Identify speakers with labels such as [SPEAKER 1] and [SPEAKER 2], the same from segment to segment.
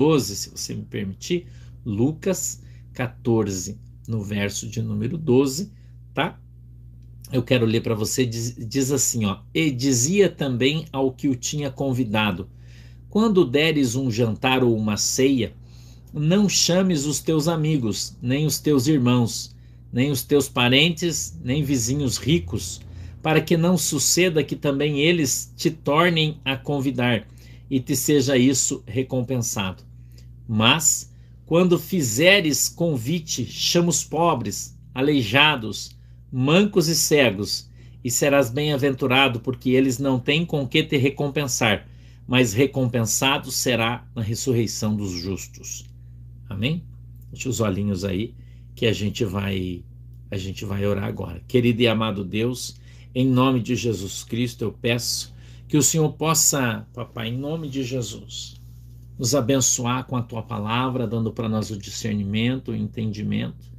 [SPEAKER 1] 12, se você me permitir, Lucas 14, no verso de número 12, tá? Eu quero ler para você, diz, diz assim, ó, e dizia também ao que o tinha convidado, quando deres um jantar ou uma ceia, não chames os teus amigos, nem os teus irmãos, nem os teus parentes, nem vizinhos ricos, para que não suceda que também eles te tornem a convidar e te seja isso recompensado. Mas, quando fizeres convite, chama os pobres, aleijados, mancos e cegos, e serás bem-aventurado, porque eles não têm com que te recompensar, mas recompensado será na ressurreição dos justos. Amém? Deixa os olhinhos aí que a gente vai a gente vai orar agora. Querido e amado Deus, em nome de Jesus Cristo, eu peço que o Senhor possa, papai, em nome de Jesus, nos abençoar com a tua palavra, dando para nós o discernimento, o entendimento,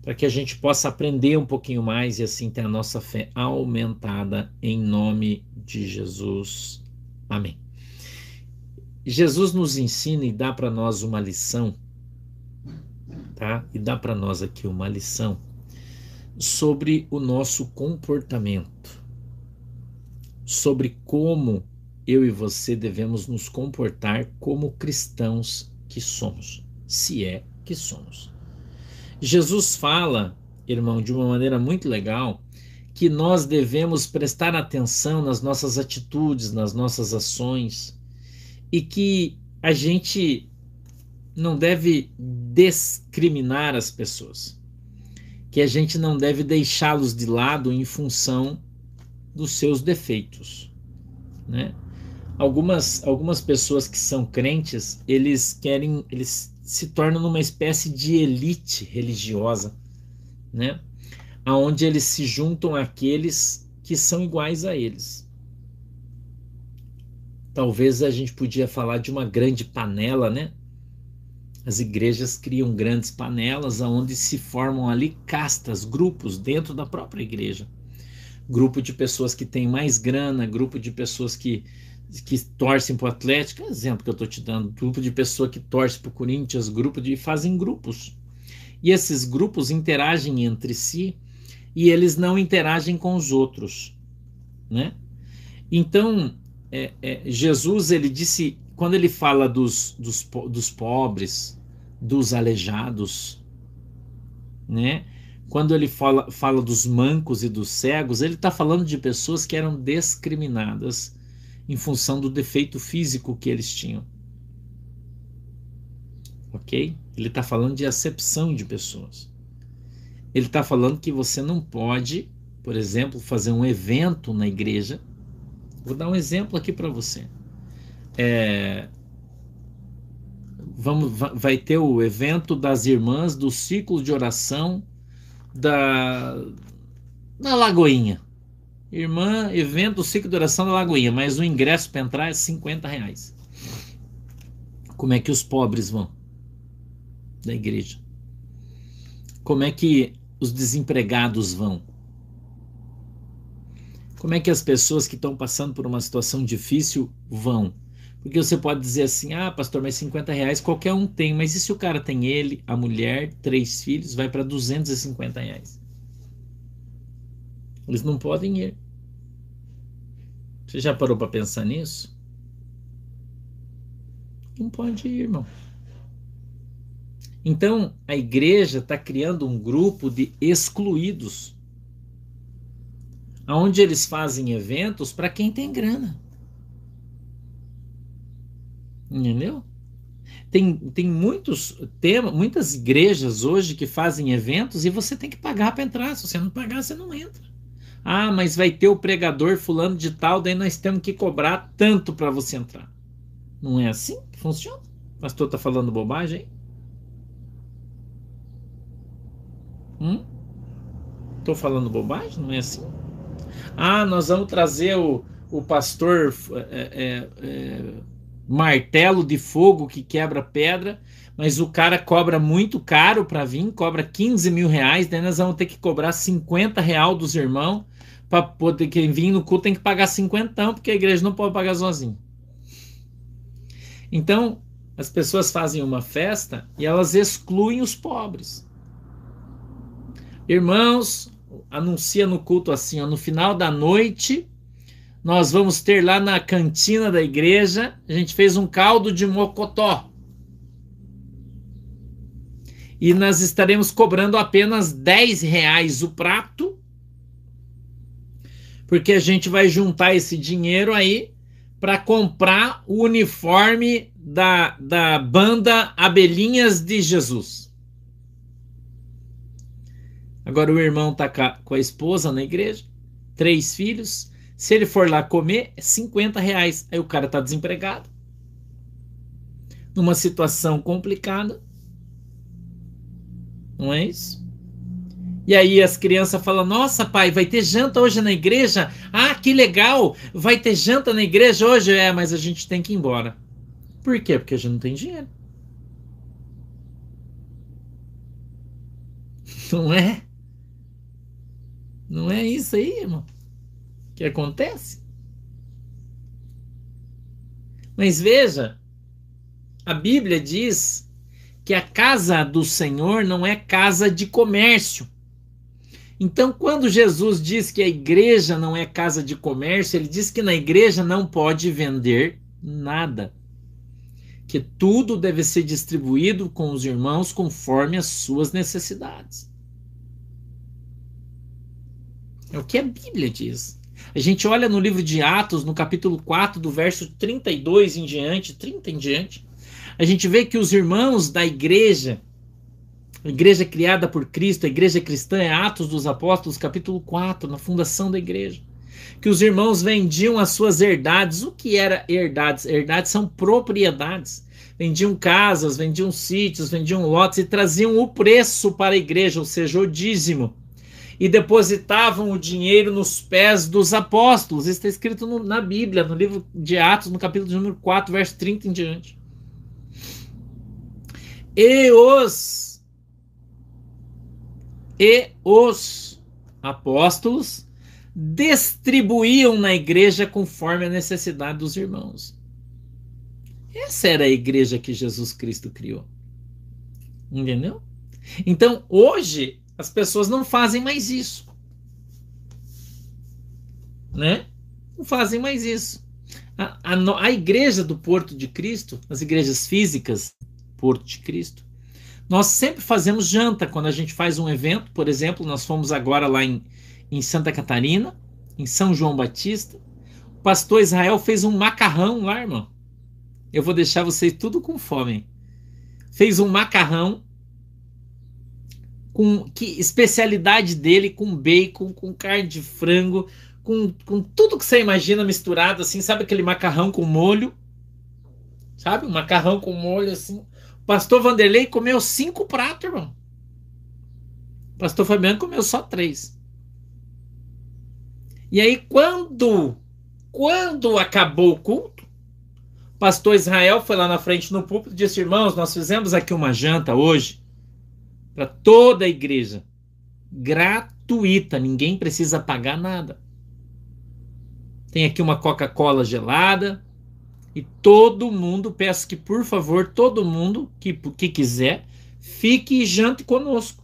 [SPEAKER 1] para que a gente possa aprender um pouquinho mais e assim ter a nossa fé aumentada em nome de Jesus. Amém. Jesus nos ensina e dá para nós uma lição, tá? E dá para nós aqui uma lição sobre o nosso comportamento, sobre como eu e você devemos nos comportar como cristãos que somos, se é que somos. Jesus fala, irmão, de uma maneira muito legal, que nós devemos prestar atenção nas nossas atitudes, nas nossas ações, e que a gente não deve discriminar as pessoas que a gente não deve deixá-los de lado em função dos seus defeitos, né? Algumas, algumas pessoas que são crentes, eles querem, eles se tornam numa espécie de elite religiosa, né? Aonde eles se juntam àqueles que são iguais a eles. Talvez a gente podia falar de uma grande panela, né? As igrejas criam grandes panelas onde se formam ali castas, grupos dentro da própria igreja. Grupo de pessoas que têm mais grana, grupo de pessoas que, que torcem para o Atlético, é exemplo que eu estou te dando, grupo de pessoas que torcem para o Corinthians, grupo de fazem grupos. E esses grupos interagem entre si e eles não interagem com os outros, né? Então, é, é, Jesus ele disse quando ele fala dos, dos, dos pobres, dos aleijados, né? Quando ele fala, fala dos mancos e dos cegos, ele está falando de pessoas que eram discriminadas em função do defeito físico que eles tinham. Ok? Ele está falando de acepção de pessoas. Ele está falando que você não pode, por exemplo, fazer um evento na igreja. Vou dar um exemplo aqui para você é, vamos, vai ter o evento das irmãs do ciclo de oração da, da Lagoinha. Irmã, evento ciclo de oração da Lagoinha, mas o ingresso para entrar é 50 reais. Como é que os pobres vão da igreja? Como é que os desempregados vão? Como é que as pessoas que estão passando por uma situação difícil vão? Porque você pode dizer assim, ah, pastor, mas 50 reais qualquer um tem, mas e se o cara tem ele, a mulher, três filhos, vai para 250 reais? Eles não podem ir. Você já parou para pensar nisso? Não pode ir, irmão. Então, a igreja está criando um grupo de excluídos, onde eles fazem eventos para quem tem grana. Entendeu? Tem, tem muitos temas, muitas igrejas hoje que fazem eventos e você tem que pagar para entrar. Se você não pagar, você não entra. Ah, mas vai ter o pregador fulano de tal, daí nós temos que cobrar tanto para você entrar. Não é assim que funciona? O pastor está falando bobagem? Hum? Tô falando bobagem? Não é assim? Ah, nós vamos trazer o, o pastor é, é, é, martelo de fogo que quebra pedra, mas o cara cobra muito caro para vir, cobra 15 mil reais, daí nós vamos ter que cobrar 50 real dos irmãos, para poder quem vir no culto tem que pagar 50, porque a igreja não pode pagar sozinho. Então, as pessoas fazem uma festa e elas excluem os pobres. Irmãos, anuncia no culto assim, ó, no final da noite, nós vamos ter lá na cantina da igreja, a gente fez um caldo de mocotó. E nós estaremos cobrando apenas 10 reais o prato, porque a gente vai juntar esse dinheiro aí para comprar o uniforme da, da banda Abelhinhas de Jesus. Agora o irmão tá com a esposa na igreja, três filhos. Se ele for lá comer, é 50 reais. Aí o cara tá desempregado. Numa situação complicada. Não é isso? E aí as crianças falam: Nossa, pai, vai ter janta hoje na igreja? Ah, que legal! Vai ter janta na igreja hoje? É, mas a gente tem que ir embora. Por quê? Porque a gente não tem dinheiro. Não é? Não é isso aí, irmão, que acontece. Mas veja, a Bíblia diz que a casa do Senhor não é casa de comércio. Então, quando Jesus diz que a igreja não é casa de comércio, ele diz que na igreja não pode vender nada. Que tudo deve ser distribuído com os irmãos conforme as suas necessidades. É o que a Bíblia diz. A gente olha no livro de Atos, no capítulo 4, do verso 32 em diante, 30 em diante, a gente vê que os irmãos da igreja, igreja criada por Cristo, a igreja cristã, é Atos dos Apóstolos, capítulo 4, na fundação da igreja. Que os irmãos vendiam as suas herdades. O que era herdades? Herdades são propriedades. Vendiam casas, vendiam sítios, vendiam lotes e traziam o preço para a igreja, ou seja, o dízimo e depositavam o dinheiro nos pés dos apóstolos. Isso está escrito no, na Bíblia, no livro de Atos, no capítulo número 4, verso 30 em diante. E os e os apóstolos distribuíam na igreja conforme a necessidade dos irmãos. Essa era a igreja que Jesus Cristo criou. Entendeu? Então, hoje, as pessoas não fazem mais isso. Né? Não fazem mais isso. A, a, a igreja do Porto de Cristo, as igrejas físicas, Porto de Cristo, nós sempre fazemos janta quando a gente faz um evento. Por exemplo, nós fomos agora lá em, em Santa Catarina, em São João Batista. O pastor Israel fez um macarrão lá, irmão. Eu vou deixar vocês tudo com fome. Fez um macarrão com que especialidade dele com bacon, com carne de frango, com, com tudo que você imagina misturado assim, sabe aquele macarrão com molho? Sabe? Um macarrão com molho assim. Pastor Vanderlei comeu cinco pratos, irmão. Pastor Fabiano comeu só três. E aí quando quando acabou o culto, pastor Israel foi lá na frente no púlpito e disse: "Irmãos, nós fizemos aqui uma janta hoje para toda a igreja, gratuita, ninguém precisa pagar nada. Tem aqui uma Coca-Cola gelada e todo mundo, peço que por favor, todo mundo que, que quiser, fique e jante conosco.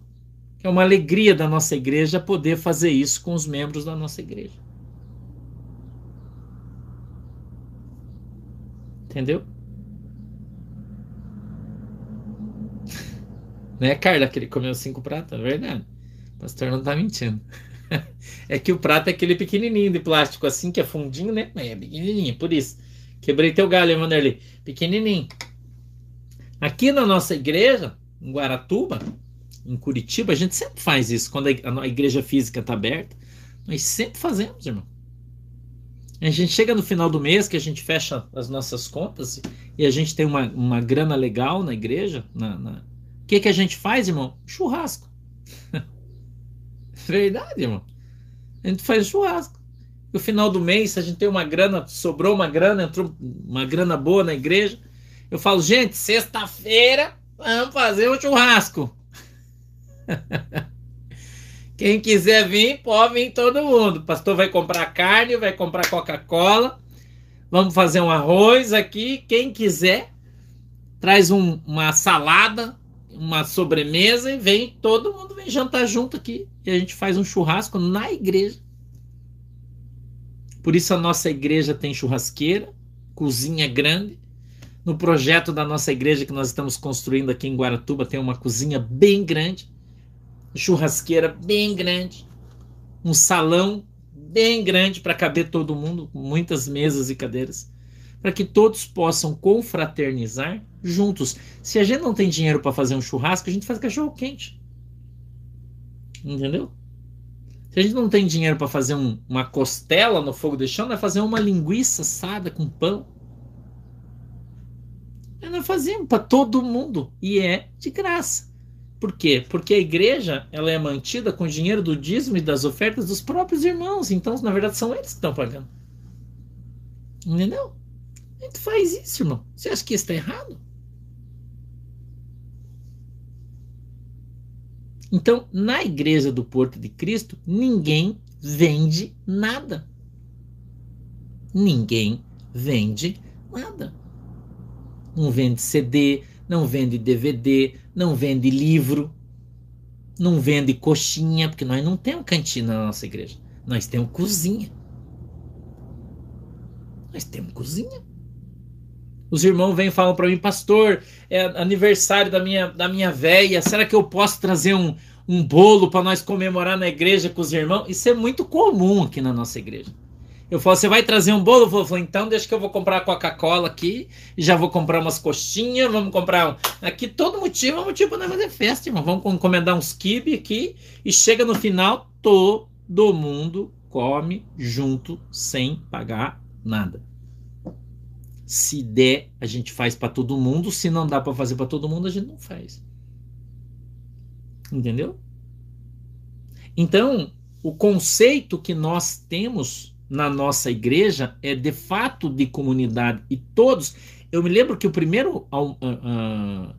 [SPEAKER 1] É uma alegria da nossa igreja poder fazer isso com os membros da nossa igreja. Entendeu? Né, Carla, que ele comeu cinco pratos? É verdade. O pastor não tá mentindo. é que o prato é aquele pequenininho de plástico assim, que é fundinho, né? É pequenininho, por isso. Quebrei teu galho, Emanuele. Pequenininho. Aqui na nossa igreja, em Guaratuba, em Curitiba, a gente sempre faz isso. Quando a igreja física está aberta, nós sempre fazemos, irmão. A gente chega no final do mês, que a gente fecha as nossas contas e a gente tem uma, uma grana legal na igreja, na, na que, que a gente faz, irmão? Churrasco. Verdade, irmão. A gente faz churrasco. No final do mês, a gente tem uma grana, sobrou uma grana, entrou uma grana boa na igreja. Eu falo, gente, sexta-feira vamos fazer um churrasco. Quem quiser vir, pode vir todo mundo. O pastor vai comprar carne, vai comprar Coca-Cola. Vamos fazer um arroz aqui. Quem quiser, traz um, uma salada, uma sobremesa e vem todo mundo vem jantar junto aqui e a gente faz um churrasco na igreja. Por isso a nossa igreja tem churrasqueira, cozinha grande. No projeto da nossa igreja que nós estamos construindo aqui em Guaratuba tem uma cozinha bem grande, churrasqueira bem grande, um salão bem grande para caber todo mundo, muitas mesas e cadeiras, para que todos possam confraternizar juntos. Se a gente não tem dinheiro para fazer um churrasco, a gente faz cachorro quente. Entendeu? Se a gente não tem dinheiro para fazer um, uma costela no fogo de chão, vai fazer uma linguiça assada com pão. Nós fazemos para todo mundo e é de graça. Por quê? Porque a igreja ela é mantida com o dinheiro do dízimo e das ofertas dos próprios irmãos. Então, na verdade, são eles que estão pagando. Entendeu? A gente faz isso, irmão. Você acha que isso está errado? Então, na igreja do Porto de Cristo, ninguém vende nada. Ninguém vende nada. Não vende CD, não vende DVD, não vende livro, não vende coxinha, porque nós não temos cantina na nossa igreja. Nós temos cozinha. Nós temos cozinha. Os irmãos vêm e falam para mim, pastor, é aniversário da minha, da minha véia, será que eu posso trazer um, um bolo para nós comemorar na igreja com os irmãos? Isso é muito comum aqui na nossa igreja. Eu falo, você vai trazer um bolo? Eu falo, então deixa que eu vou comprar Coca-Cola aqui, já vou comprar umas coxinhas, vamos comprar um... aqui todo motivo é motivo para fazer festa, irmão. Vamos encomendar uns kibe aqui e chega no final todo mundo come junto sem pagar nada. Se der, a gente faz para todo mundo, se não dá para fazer para todo mundo, a gente não faz. Entendeu? Então, o conceito que nós temos na nossa igreja é de fato de comunidade e todos. Eu me lembro que o primeiro, uh, uh,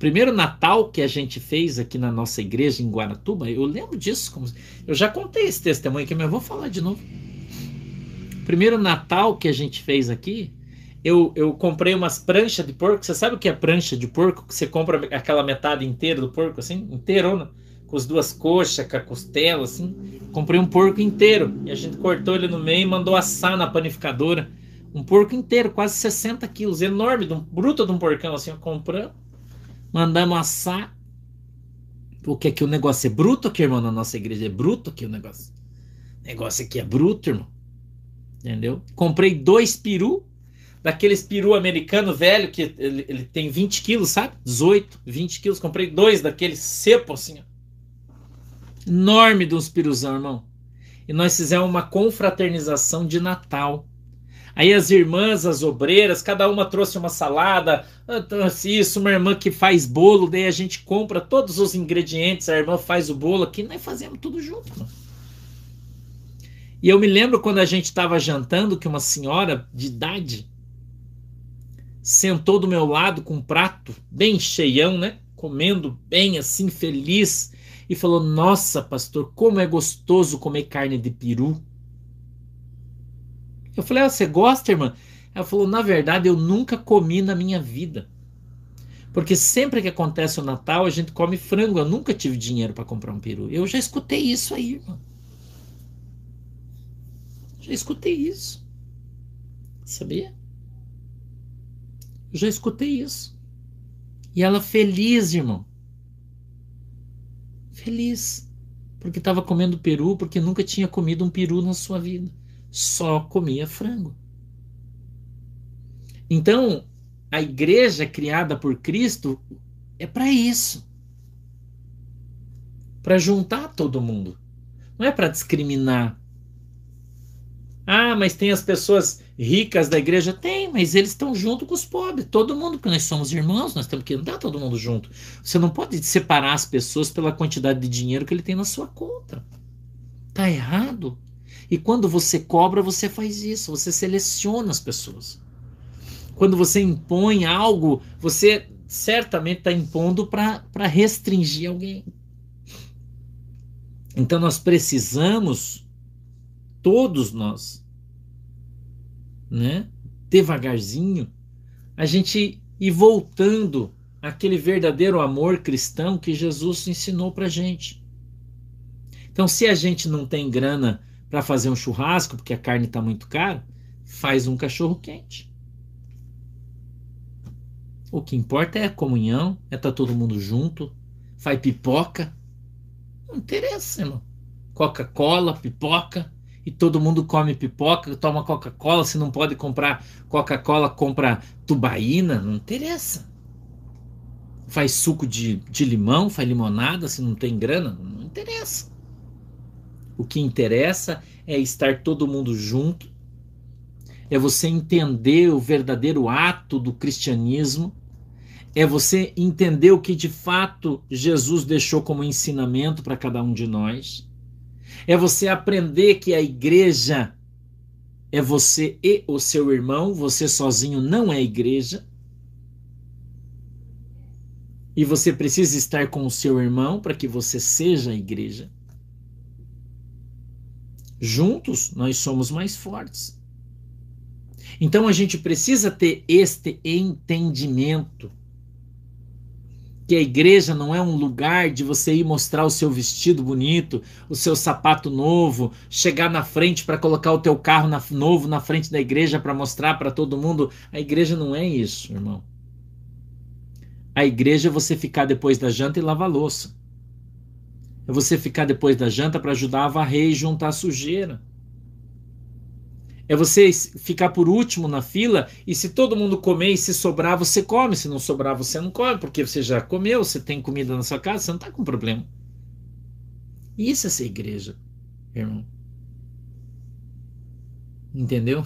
[SPEAKER 1] primeiro Natal que a gente fez aqui na nossa igreja em Guaratuba, eu lembro disso. Como, eu já contei esse testemunho aqui, mas eu vou falar de novo. Primeiro Natal que a gente fez aqui, eu, eu comprei umas pranchas de porco. Você sabe o que é prancha de porco? Que você compra aquela metade inteira do porco, assim, inteirona com as duas coxas, com a costela, assim. Comprei um porco inteiro e a gente cortou ele no meio e mandou assar na panificadora. Um porco inteiro, quase 60 quilos, enorme, de um, bruto de um porcão, assim, compramos, mandamos assar. Porque aqui o negócio é bruto aqui, irmão, na nossa igreja é bruto aqui o negócio. O negócio aqui é bruto, irmão. Entendeu? Comprei dois peru, daqueles peru americano velho, que ele, ele tem 20 quilos, sabe? 18, 20 quilos. Comprei dois daqueles sepo, assim, ó enorme de uns piruzão, irmão. E nós fizemos uma confraternização de Natal. Aí as irmãs, as obreiras, cada uma trouxe uma salada, trouxe isso, uma irmã que faz bolo, daí a gente compra todos os ingredientes, a irmã faz o bolo aqui, nós fazemos tudo junto. Mano. E eu me lembro quando a gente estava jantando que uma senhora de idade sentou do meu lado com um prato bem cheião, né? Comendo bem assim, feliz e falou: Nossa, pastor, como é gostoso comer carne de peru. Eu falei: ah, Você gosta, irmã? Ela falou: Na verdade, eu nunca comi na minha vida. Porque sempre que acontece o Natal, a gente come frango. Eu nunca tive dinheiro para comprar um peru. Eu já escutei isso aí, irmão. Já escutei isso. Sabia? Eu já escutei isso. E ela feliz, irmão feliz, porque estava comendo peru, porque nunca tinha comido um peru na sua vida, só comia frango. Então, a igreja criada por Cristo é para isso para juntar todo mundo, não é para discriminar. Ah, mas tem as pessoas ricas da igreja? Tem, mas eles estão junto com os pobres, todo mundo, porque nós somos irmãos, nós temos que andar todo mundo junto. Você não pode separar as pessoas pela quantidade de dinheiro que ele tem na sua conta. Tá errado. E quando você cobra, você faz isso, você seleciona as pessoas. Quando você impõe algo, você certamente está impondo para restringir alguém. Então nós precisamos, todos nós, né? Devagarzinho, a gente e voltando àquele verdadeiro amor cristão que Jesus ensinou para gente. Então, se a gente não tem grana para fazer um churrasco, porque a carne está muito cara, faz um cachorro quente. O que importa é a comunhão, é estar tá todo mundo junto, faz pipoca. Não interessa, irmão. Coca-Cola, pipoca, e todo mundo come pipoca, toma Coca-Cola. Se não pode comprar Coca-Cola, compra tubaína. Não interessa. Faz suco de, de limão, faz limonada. Se não tem grana, não interessa. O que interessa é estar todo mundo junto, é você entender o verdadeiro ato do cristianismo, é você entender o que de fato Jesus deixou como ensinamento para cada um de nós, é você aprender que a igreja é você e o seu irmão, você sozinho não é igreja. E você precisa estar com o seu irmão para que você seja a igreja. Juntos nós somos mais fortes. Então a gente precisa ter este entendimento que a igreja não é um lugar de você ir mostrar o seu vestido bonito, o seu sapato novo, chegar na frente para colocar o teu carro na, novo na frente da igreja para mostrar para todo mundo. A igreja não é isso, irmão. A igreja é você ficar depois da janta e lavar louça. É você ficar depois da janta para ajudar a varrer e juntar a sujeira. É você ficar por último na fila e se todo mundo comer e se sobrar, você come. Se não sobrar, você não come, porque você já comeu, você tem comida na sua casa, você não está com problema. Isso é ser igreja, irmão. Entendeu?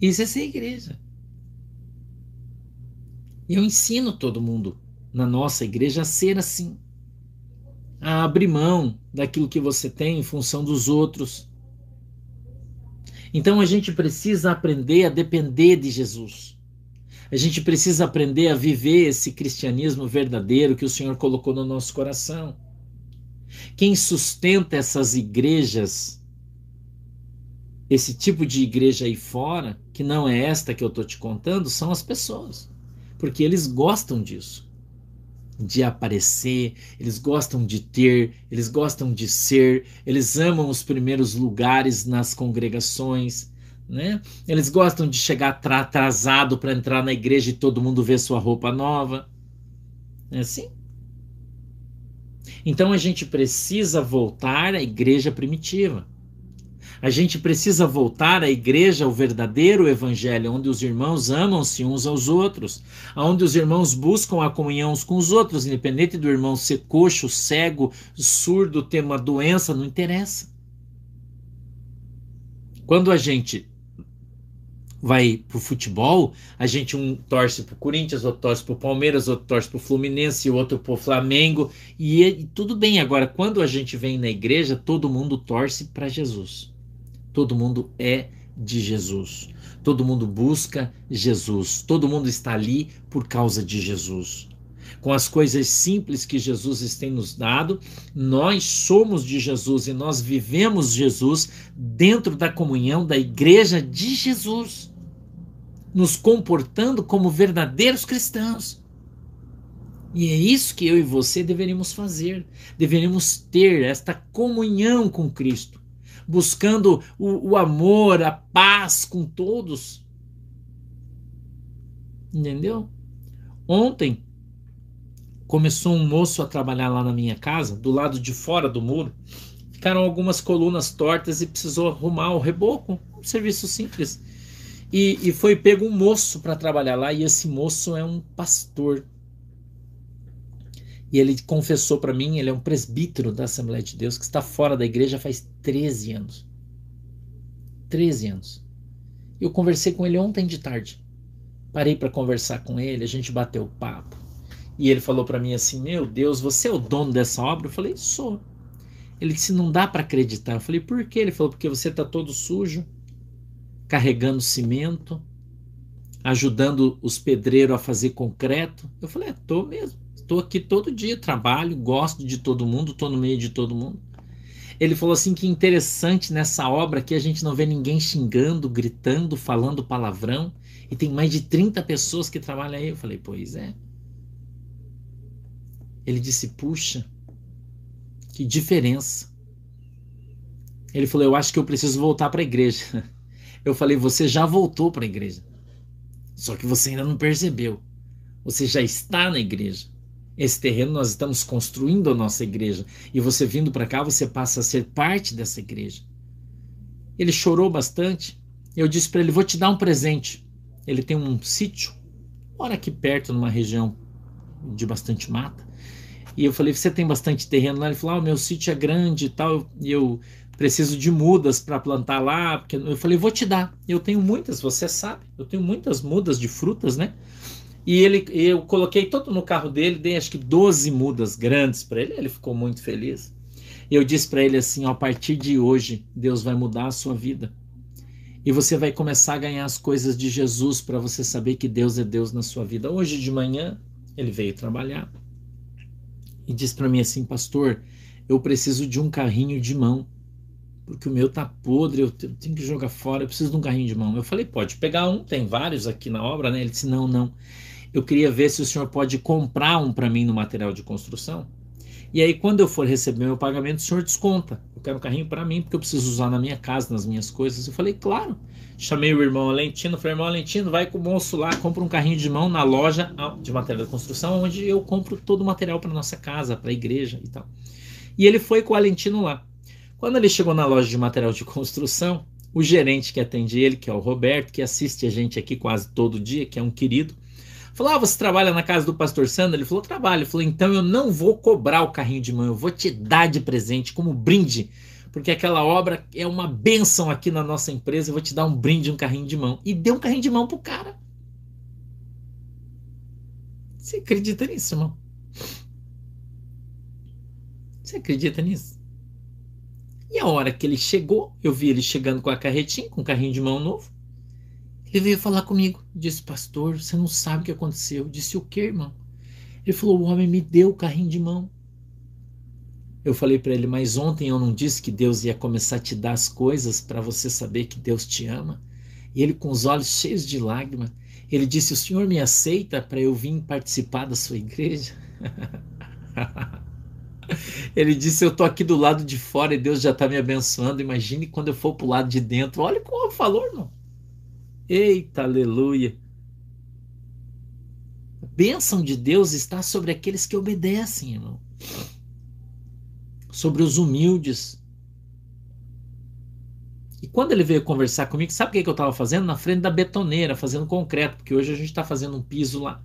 [SPEAKER 1] Isso é ser igreja. E eu ensino todo mundo na nossa igreja a ser assim a abrir mão daquilo que você tem em função dos outros. Então a gente precisa aprender a depender de Jesus. A gente precisa aprender a viver esse cristianismo verdadeiro que o Senhor colocou no nosso coração. Quem sustenta essas igrejas, esse tipo de igreja aí fora, que não é esta que eu estou te contando, são as pessoas. Porque eles gostam disso de aparecer, eles gostam de ter, eles gostam de ser, eles amam os primeiros lugares nas congregações, né? Eles gostam de chegar atrasado para entrar na igreja e todo mundo ver sua roupa nova. É assim? Então a gente precisa voltar à igreja primitiva. A gente precisa voltar à igreja, ao verdadeiro evangelho, onde os irmãos amam-se uns aos outros, onde os irmãos buscam a comunhão uns com os outros, independente do irmão ser coxo, cego, surdo, ter uma doença, não interessa. Quando a gente vai pro futebol, a gente um torce pro Corinthians, outro torce pro Palmeiras, outro torce pro Fluminense, outro pro Flamengo, e, e tudo bem. Agora, quando a gente vem na igreja, todo mundo torce para Jesus. Todo mundo é de Jesus. Todo mundo busca Jesus. Todo mundo está ali por causa de Jesus. Com as coisas simples que Jesus tem nos dado, nós somos de Jesus e nós vivemos Jesus dentro da comunhão da igreja de Jesus, nos comportando como verdadeiros cristãos. E é isso que eu e você deveríamos fazer. Deveríamos ter esta comunhão com Cristo buscando o, o amor, a paz com todos. Entendeu? Ontem começou um moço a trabalhar lá na minha casa, do lado de fora do muro. Ficaram algumas colunas tortas e precisou arrumar o reboco, um serviço simples. E, e foi pego um moço para trabalhar lá, e esse moço é um pastor e ele confessou para mim, ele é um presbítero da Assembleia de Deus que está fora da igreja faz 13 anos. 13 anos. Eu conversei com ele ontem de tarde. Parei para conversar com ele, a gente bateu papo. E ele falou para mim assim: Meu Deus, você é o dono dessa obra? Eu falei: Sou. Ele disse: Não dá para acreditar. Eu falei: Por quê? Ele falou: Porque você está todo sujo, carregando cimento, ajudando os pedreiros a fazer concreto. Eu falei: É, tô mesmo. Estou aqui todo dia, trabalho, gosto de todo mundo, estou no meio de todo mundo. Ele falou assim que interessante nessa obra que a gente não vê ninguém xingando, gritando, falando palavrão. E tem mais de 30 pessoas que trabalham aí. Eu falei, pois é. Ele disse, puxa, que diferença. Ele falou, eu acho que eu preciso voltar para a igreja. Eu falei, você já voltou para a igreja. Só que você ainda não percebeu. Você já está na igreja. Esse terreno nós estamos construindo a nossa igreja. E você vindo para cá, você passa a ser parte dessa igreja. Ele chorou bastante. Eu disse para ele: Vou te dar um presente. Ele tem um sítio, mora aqui perto, numa região de bastante mata. E eu falei: Você tem bastante terreno lá? Ele falou: ah, meu sítio é grande e tal. E eu preciso de mudas para plantar lá. Porque eu falei: Vou te dar. Eu tenho muitas, você sabe. Eu tenho muitas mudas de frutas, né? E ele, eu coloquei todo no carro dele, dei acho que 12 mudas grandes para ele, ele ficou muito feliz. Eu disse para ele assim: a partir de hoje, Deus vai mudar a sua vida. E você vai começar a ganhar as coisas de Jesus para você saber que Deus é Deus na sua vida. Hoje de manhã, ele veio trabalhar e disse para mim assim: Pastor, eu preciso de um carrinho de mão porque o meu tá podre, eu tenho que jogar fora, eu preciso de um carrinho de mão. Eu falei, pode pegar um, tem vários aqui na obra, né? Ele disse, não, não eu queria ver se o senhor pode comprar um para mim no material de construção. E aí, quando eu for receber meu pagamento, o senhor desconta. Eu quero um carrinho para mim, porque eu preciso usar na minha casa, nas minhas coisas. Eu falei, claro. Chamei o irmão Alentino, falei, irmão Alentino, vai com o moço lá, compra um carrinho de mão na loja de material de construção, onde eu compro todo o material para nossa casa, para a igreja e tal. E ele foi com o Alentino lá. Quando ele chegou na loja de material de construção, o gerente que atende ele, que é o Roberto, que assiste a gente aqui quase todo dia, que é um querido, Falou: Ah, você trabalha na casa do pastor Sandro? Ele falou: Trabalho. Ele falou: Então eu não vou cobrar o carrinho de mão, eu vou te dar de presente como brinde, porque aquela obra é uma benção aqui na nossa empresa. Eu vou te dar um brinde, um carrinho de mão. E deu um carrinho de mão pro cara. Você acredita nisso, irmão? Você acredita nisso? E a hora que ele chegou, eu vi ele chegando com a carretinha, com o carrinho de mão novo. Ele veio falar comigo. Disse, pastor, você não sabe o que aconteceu. Eu disse, o que, irmão? Ele falou, o homem me deu o carrinho de mão. Eu falei para ele, mas ontem eu não disse que Deus ia começar a te dar as coisas para você saber que Deus te ama? E ele, com os olhos cheios de lágrimas, ele disse: O senhor me aceita para eu vir participar da sua igreja? ele disse: Eu estou aqui do lado de fora e Deus já está me abençoando. Imagine quando eu for para o lado de dentro. Olha como falou, irmão. Eita, aleluia! A bênção de Deus está sobre aqueles que obedecem, irmão. Sobre os humildes. E quando ele veio conversar comigo, sabe o que, que eu estava fazendo? Na frente da betoneira, fazendo concreto, porque hoje a gente está fazendo um piso lá.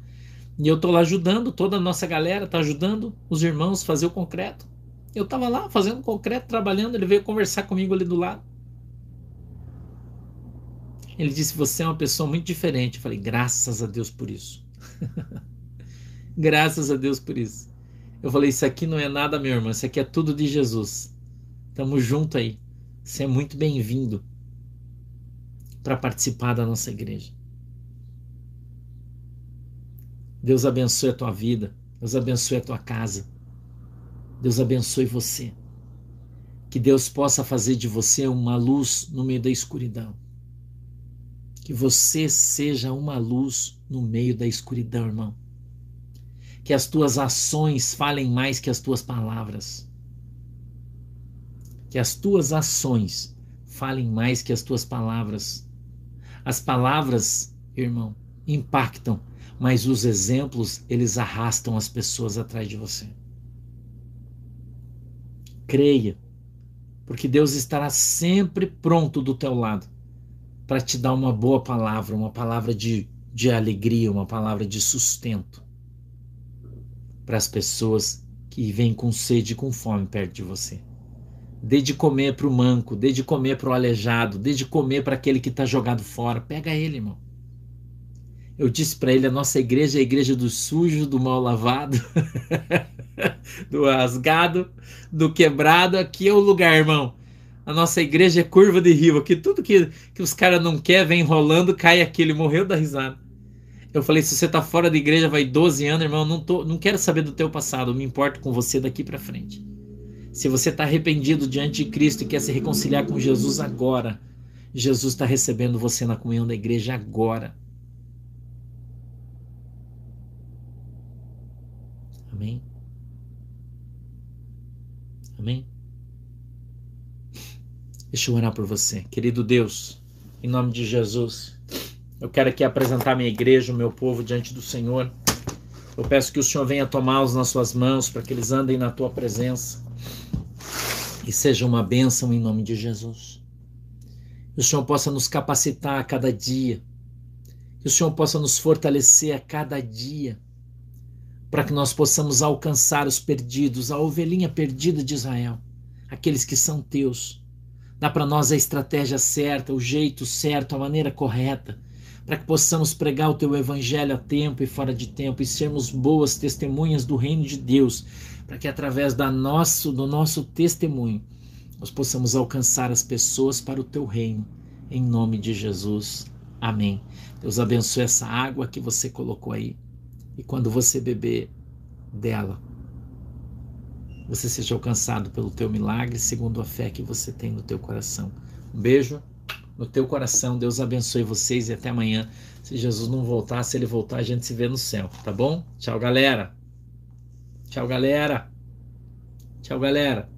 [SPEAKER 1] E eu estou lá ajudando, toda a nossa galera está ajudando os irmãos a fazer o concreto. Eu estava lá fazendo concreto, trabalhando, ele veio conversar comigo ali do lado. Ele disse: Você é uma pessoa muito diferente. Eu falei: Graças a Deus por isso. Graças a Deus por isso. Eu falei: Isso aqui não é nada, meu irmão. Isso aqui é tudo de Jesus. Tamo junto aí. Você é muito bem-vindo para participar da nossa igreja. Deus abençoe a tua vida. Deus abençoe a tua casa. Deus abençoe você. Que Deus possa fazer de você uma luz no meio da escuridão. Que você seja uma luz no meio da escuridão, irmão. Que as tuas ações falem mais que as tuas palavras. Que as tuas ações falem mais que as tuas palavras. As palavras, irmão, impactam, mas os exemplos, eles arrastam as pessoas atrás de você. Creia, porque Deus estará sempre pronto do teu lado para te dar uma boa palavra, uma palavra de, de alegria, uma palavra de sustento para as pessoas que vêm com sede e com fome perto de você. Dê de comer para o manco, dê de comer para o aleijado, dê de comer para aquele que está jogado fora. Pega ele, irmão. Eu disse para ele: a nossa igreja é a igreja do sujo, do mal lavado, do rasgado, do quebrado. Aqui é o lugar, irmão a nossa igreja é curva de rio, que tudo que, que os caras não querem vem enrolando, cai aqui, ele morreu da risada. Eu falei, se você tá fora da igreja, vai 12 anos, irmão, não, tô, não quero saber do teu passado, eu me importo com você daqui para frente. Se você tá arrependido diante de Cristo e quer se reconciliar com Jesus agora, Jesus está recebendo você na comunhão da igreja agora. Amém? Amém? Deixa eu orar por você. Querido Deus, em nome de Jesus, eu quero aqui apresentar minha igreja, o meu povo diante do Senhor. Eu peço que o Senhor venha tomá-los nas suas mãos para que eles andem na tua presença e seja uma bênção em nome de Jesus. Que o Senhor possa nos capacitar a cada dia, que o Senhor possa nos fortalecer a cada dia, para que nós possamos alcançar os perdidos, a ovelhinha perdida de Israel, aqueles que são teus. Dá para nós a estratégia certa, o jeito certo, a maneira correta para que possamos pregar o teu evangelho a tempo e fora de tempo e sermos boas testemunhas do reino de Deus, para que através da nosso, do nosso testemunho nós possamos alcançar as pessoas para o teu reino. Em nome de Jesus. Amém. Deus abençoe essa água que você colocou aí. E quando você beber dela, você seja alcançado pelo teu milagre, segundo a fé que você tem no teu coração. Um beijo no teu coração. Deus abençoe vocês e até amanhã. Se Jesus não voltar, se ele voltar, a gente se vê no céu, tá bom? Tchau, galera. Tchau, galera. Tchau, galera.